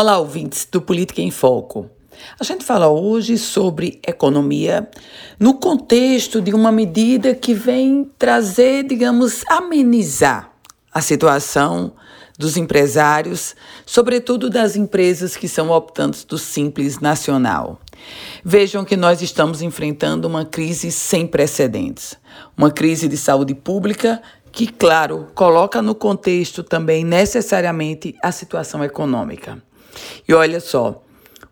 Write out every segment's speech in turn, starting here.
Olá, ouvintes do Política em Foco. A gente fala hoje sobre economia no contexto de uma medida que vem trazer, digamos, amenizar a situação dos empresários, sobretudo das empresas que são optantes do Simples Nacional. Vejam que nós estamos enfrentando uma crise sem precedentes, uma crise de saúde pública que, claro, coloca no contexto também necessariamente a situação econômica. E olha só,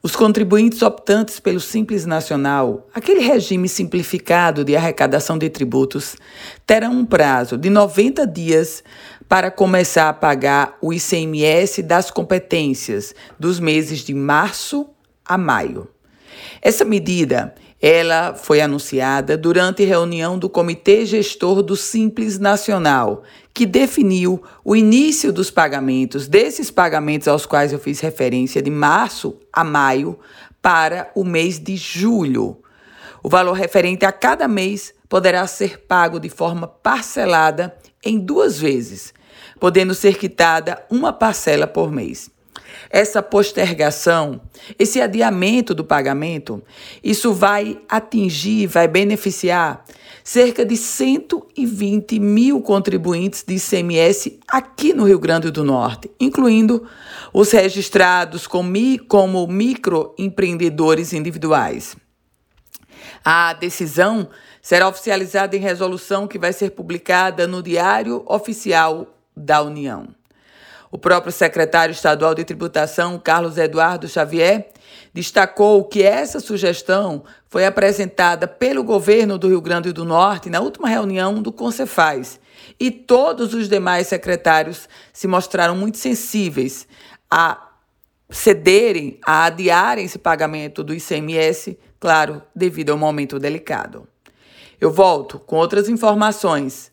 os contribuintes optantes pelo Simples Nacional, aquele regime simplificado de arrecadação de tributos, terão um prazo de 90 dias para começar a pagar o ICMS das competências dos meses de março a maio. Essa medida ela foi anunciada durante reunião do Comitê Gestor do Simples Nacional, que definiu o início dos pagamentos, desses pagamentos aos quais eu fiz referência, de março a maio, para o mês de julho. O valor referente a cada mês poderá ser pago de forma parcelada em duas vezes, podendo ser quitada uma parcela por mês essa postergação, esse adiamento do pagamento, isso vai atingir, vai beneficiar cerca de 120 mil contribuintes de ICMS aqui no Rio Grande do Norte, incluindo os registrados como microempreendedores individuais. A decisão será oficializada em resolução que vai ser publicada no Diário Oficial da União. O próprio secretário estadual de tributação, Carlos Eduardo Xavier, destacou que essa sugestão foi apresentada pelo governo do Rio Grande do Norte na última reunião do Concefaz. E todos os demais secretários se mostraram muito sensíveis a cederem, a adiarem esse pagamento do ICMS, claro, devido ao momento delicado. Eu volto com outras informações